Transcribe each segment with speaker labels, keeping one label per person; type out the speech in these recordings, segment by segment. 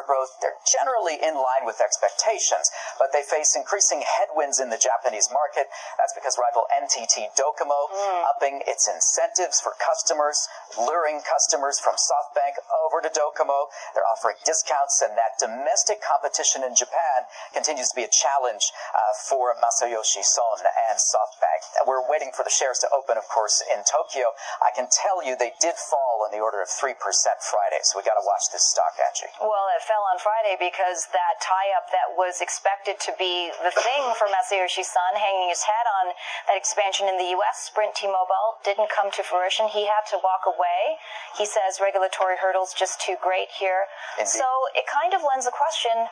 Speaker 1: growth, they're generally in line with expectations, but they face increasing headwinds in the Japanese market. That's because rival NTT Docomo upping its incentives for customers, luring customers from SoftBank over to Docomo. They're offering discounts, and that domestic competition in Japan continues to be a challenge uh, for Masayoshi Son and SoftBank. And we're waiting for the shares to open, of course, in Tokyo. I can tell you they did fall in the order of 3% Friday, so we got to watch this stock, Angie.
Speaker 2: Well, fell on Friday because that tie-up that was expected to be the thing for Masayoshi Son, hanging his hat on that expansion in the U.S. Sprint T-Mobile, didn't come to fruition. He had to walk away. He says regulatory hurdles just too great here.
Speaker 1: Indeed.
Speaker 2: So it kind of lends a question: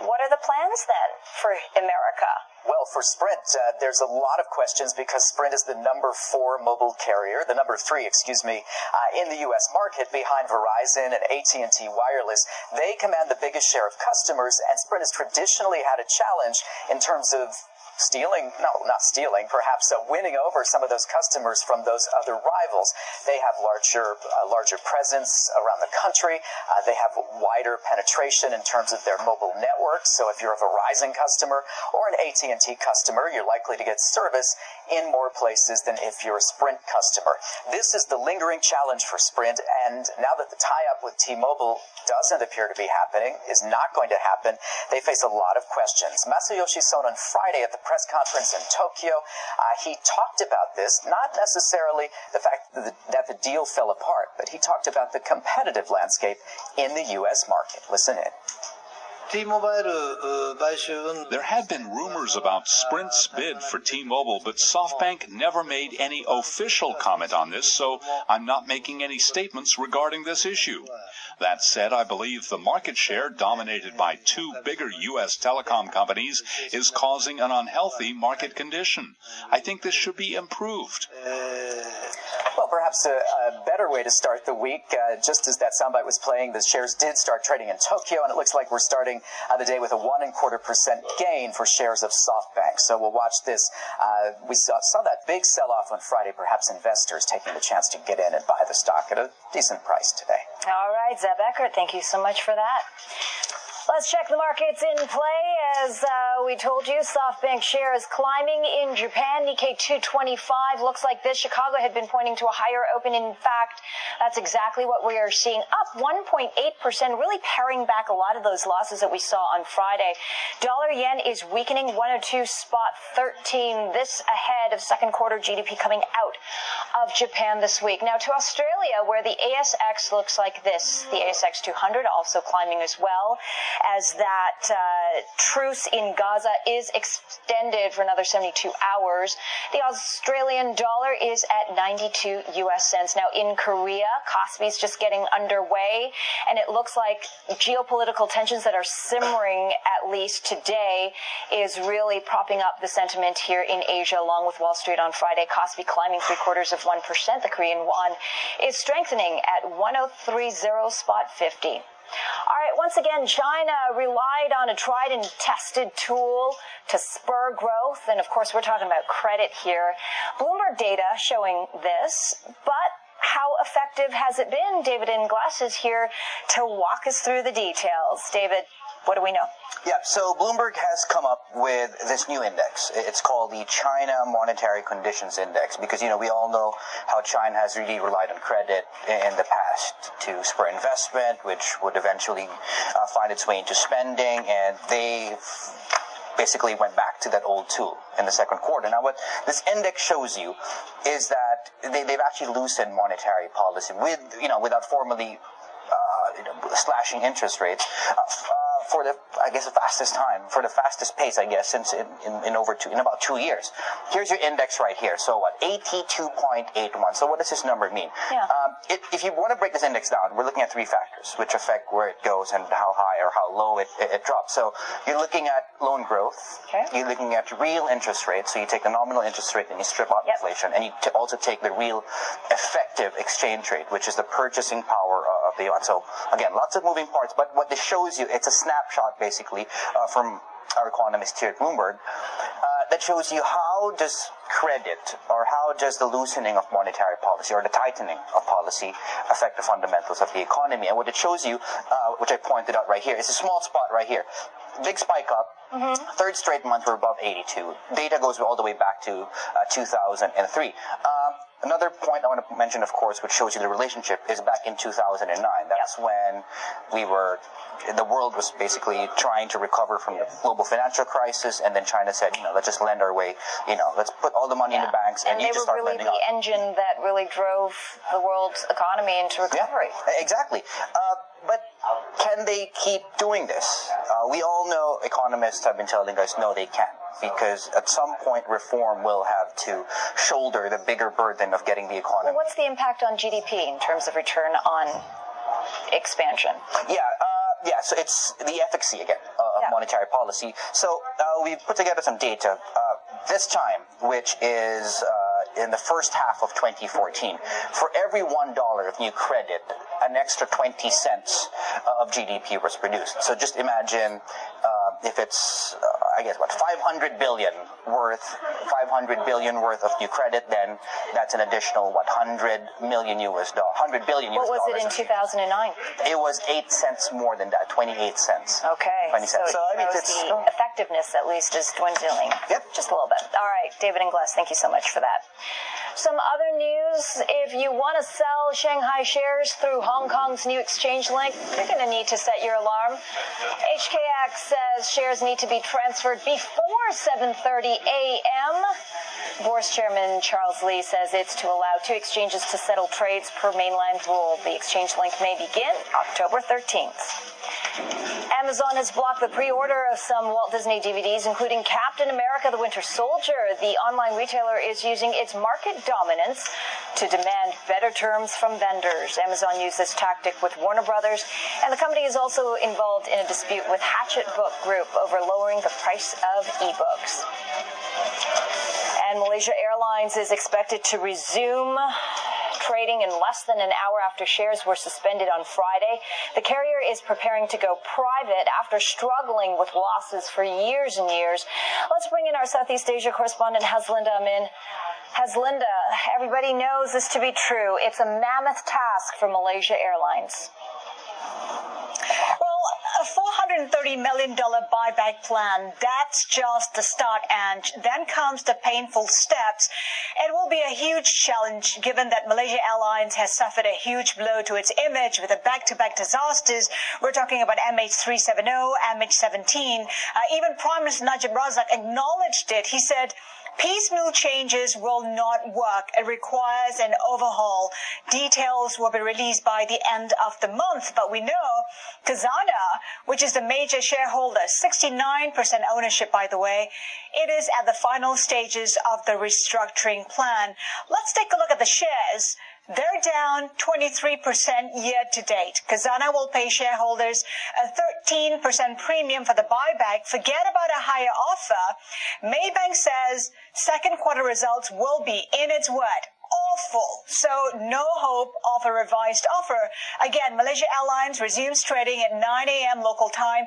Speaker 2: What are the plans then for America?
Speaker 1: Well, for Sprint, uh, there's a lot of questions because Sprint is the number four mobile carrier, the number three, excuse me, uh, in the U.S. market behind Verizon and AT&T Wireless. They command the biggest share of customers, and Sprint has traditionally had a challenge in terms of stealing, no, not stealing, perhaps uh, winning over some of those customers from those other rivals. They have larger, uh, larger presence around the country. Uh, they have wider penetration in terms of their mobile network. So if you're a Verizon customer or an AT&T customer, you're likely to get service in more places than if you're a Sprint customer. This is the lingering challenge for Sprint, and now that the tie-up with T-Mobile doesn't appear to be happening, is not going to happen, they face a lot of questions. Masayoshi Son on Friday at the press conference in Tokyo, uh, he talked about this, not necessarily the fact that the, that the deal fell apart, but he talked about the competitive landscape in the U.S. market. Listen in.
Speaker 3: Uh,
Speaker 4: there have been rumors about Sprint's bid for T Mobile, but SoftBank never made any official comment on this, so I'm not making any statements regarding this issue. That said, I believe the market share dominated by two bigger U.S. telecom companies is causing an unhealthy market condition. I think this should be improved.
Speaker 1: Uh, Perhaps a, a better way to start the week, uh, just as that soundbite was playing, the shares did start trading in Tokyo, and it looks like we're starting uh, the day with a one and quarter percent gain for shares of SoftBank. So we'll watch this. Uh, we saw, saw that big sell-off on Friday. Perhaps investors taking the chance to get in and buy the stock at a decent price today.
Speaker 2: All right, Zeb Eckert, thank you so much for that. Let's check the markets in play. As uh, we told you, SoftBank shares climbing in Japan. Nikkei 225 looks like this. Chicago had been pointing to a higher open. In fact, that's exactly what we are seeing. Up 1.8%, really paring back a lot of those losses that we saw on Friday. Dollar yen is weakening 102 spot 13. This ahead of second quarter GDP coming out of Japan this week. Now to Australia, where the ASX looks like this. The ASX 200 also climbing as well as that uh, truce in Gaza is extended for another 72 hours. The Australian dollar is at 92 US cents. Now in Korea, Kospi is just getting underway, and it looks like geopolitical tensions that are simmering at least today is really propping up the sentiment here in Asia, along with Wall Street on Friday. Kospi climbing three quarters of 1%. The Korean won is strengthening at 1030 spot 50. All right, once again, China relied on a tried and tested tool to spur growth. And of course, we're talking about credit here. Bloomberg data showing this, but how effective has it been? David Ingles is here to walk us through the details. David, what do we know?
Speaker 5: Yeah, so Bloomberg has come up with this new index. It's called the China Monetary Conditions Index because, you know, we all know how China has really relied on credit in the past to spur investment, which would eventually uh, find its way into spending, and they basically went back to that old tool in the second quarter. Now, what this index shows you is that they, they've actually loosened monetary policy with, you know, without formally uh, you know, slashing interest rates. Uh, for the, I guess, the fastest time, for the fastest pace, I guess, since in, in, in over two, in about two years. Here's your index right here. So what? 82.81. So what does this number mean?
Speaker 2: Yeah.
Speaker 5: Um, it, if you want to break this index down, we're looking at three factors, which affect where it goes and how high or how low it, it, it drops. So you're looking at loan growth.
Speaker 2: Okay.
Speaker 5: You're looking at real interest rates. So you take the nominal interest rate and you strip out
Speaker 2: Yep.
Speaker 5: inflation, and you t- also take the real effective exchange rate, which is the purchasing power uh, the. So again, lots of moving parts, but what this shows you, it's a snapshot basically uh, from our economist here at Bloomberg. Uh, that shows you how does credit or how does the loosening of monetary policy or the tightening of policy affect the fundamentals of the economy. And what it shows you, uh, which I pointed out right here, is a small spot right here. Big spike up. Mm-hmm. Third straight month we're above 82. Data goes all the way back to uh, 2003. Um, Another point I want to mention, of course, which shows you the relationship, is back in 2009. That's when we were, the world was basically trying to recover from the global financial crisis, and then China said, you know, let's just lend our way, you know, let's put all the money yeah. in the banks, and,
Speaker 2: and
Speaker 5: you just start
Speaker 2: really
Speaker 5: lending
Speaker 2: the
Speaker 5: out.
Speaker 2: engine that really drove the world's economy into recovery.
Speaker 5: Yeah, exactly. Uh, but can they keep doing this? Uh, we all know economists have been telling us no, they can't because at some point reform will have to shoulder the bigger burden of getting the economy.
Speaker 2: Well, what's the impact on GDP in terms of return on expansion?
Speaker 5: Yeah. Uh, yeah, so it's the efficacy again uh, of
Speaker 2: Yeah.
Speaker 5: monetary policy. So uh, we put together some data uh, this time, which is uh, in the first half of 2014. For every one dollar of new credit, an extra 20 cents uh, of GDP was produced. So just imagine uh, if it's, uh, I guess, what 500 billion worth, 500 billion worth of new credit, then that's an additional what 100 million US dollars, 100 billion US
Speaker 2: What was
Speaker 5: dollars.
Speaker 2: it in 2009?
Speaker 5: It was eight cents more than that, 28 cents.
Speaker 2: Okay.
Speaker 5: 20 cents.
Speaker 2: So,
Speaker 5: So, I mean, it's
Speaker 2: the
Speaker 5: still-
Speaker 2: effectiveness at least is dwindling.
Speaker 5: Yep.
Speaker 2: Just a little bit. All right, David Ingles, thank you so much for that. Some other news, if you want to sell Shanghai shares through Hong Kong's new exchange link, you're going to need to set your alarm. HKX says shares need to be transferred before 7:30 a.m. Board Chairman Charles Lee says it's to allow two exchanges to settle trades per mainland rule. The exchange link may begin October 13th. Amazon has blocked the pre-order of some Walt Disney DVDs, including Captain America: The Winter Soldier. The online retailer is using its market dominance to demand better terms from vendors. Amazon used this tactic with Warner Brothers, and the company is also involved in a dispute with Hachette Book Group over lowering the price of ebooks. And Malaysia Airlines is expected to resume trading in less than an hour after shares were suspended on Friday. The carrier is preparing to go private after struggling with losses for years and years. Let's bring in our Southeast Asia correspondent, Haslinda Amin. Haslinda, everybody knows this to be true. It's a mammoth task for Malaysia Airlines.
Speaker 6: Well, a $430 million buyback plan, that's just the start. And then comes the painful steps. It will be a huge challenge given that Malaysia Airlines has suffered a huge blow to its image with the back-to-back disasters. We're talking about MH370, MH17. Uh, even Prime Minister Najib Razak acknowledged it. He said, Piecemeal changes will not work. It requires an overhaul. Details will be released by the end of the month, but we know Khazanah, which is the major shareholder, 69% ownership, by the way, it is at the final stages of the restructuring plan. Let's take a look at the shares. They're down 23% year to date. Khazanah will pay shareholders a 13% premium for the buyback. Forget about a higher offer. Maybank says second quarter results will be, in its word, awful. So no hope of a revised offer. Again, Malaysia Airlines resumes trading at 9 a.m. local time.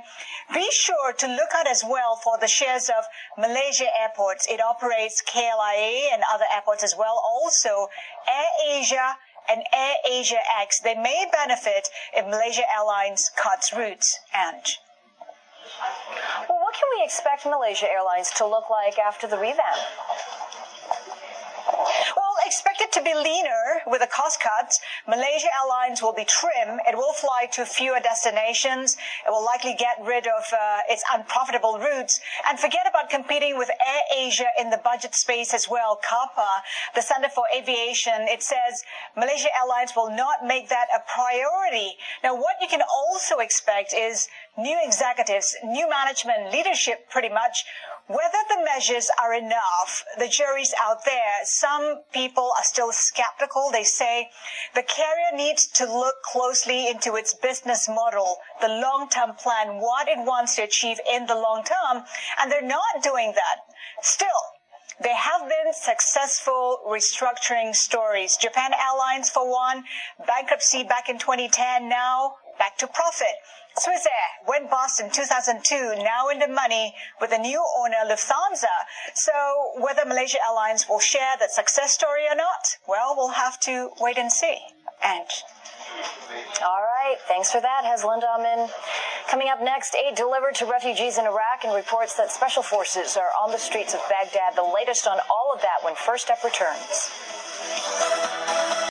Speaker 6: Be sure to look out as well for the shares of Malaysia Airports. It operates KLIA and other airports as well. Also, Air Asia and Air Asia X. They may benefit if Malaysia Airlines cuts routes. And
Speaker 2: Well, what can we expect Malaysia Airlines to look like after the revamp?
Speaker 6: Well, expect it to be leaner with the cost cuts. Malaysia Airlines will be trim. It will fly to fewer destinations. It will likely get rid of uh, its unprofitable routes and forget about competing with Air Asia in the budget space as well. CAPA, the Center for Aviation, it says Malaysia Airlines will not make that a priority. Now, what you can also expect is new executives, new management, leadership pretty much whether the measures are enough, the jury's out there. Some people are still skeptical. They say the carrier needs to look closely into its business model, the long-term plan, what it wants to achieve in the long term, and they're not doing that. Still, there have been successful restructuring stories. Japan Airlines, for one, bankruptcy back in 2010, now back to profit. Swissair went bust in 2002, now in the money with a new owner Lufthansa. So whether Malaysia Airlines will share that success story or not, well, we'll have to wait and see. And
Speaker 2: all right, thanks for that, Haslinda Amin. Coming up next, aid delivered to refugees in Iraq and reports that special forces are on the streets of Baghdad. The latest on all of that when First Up returns.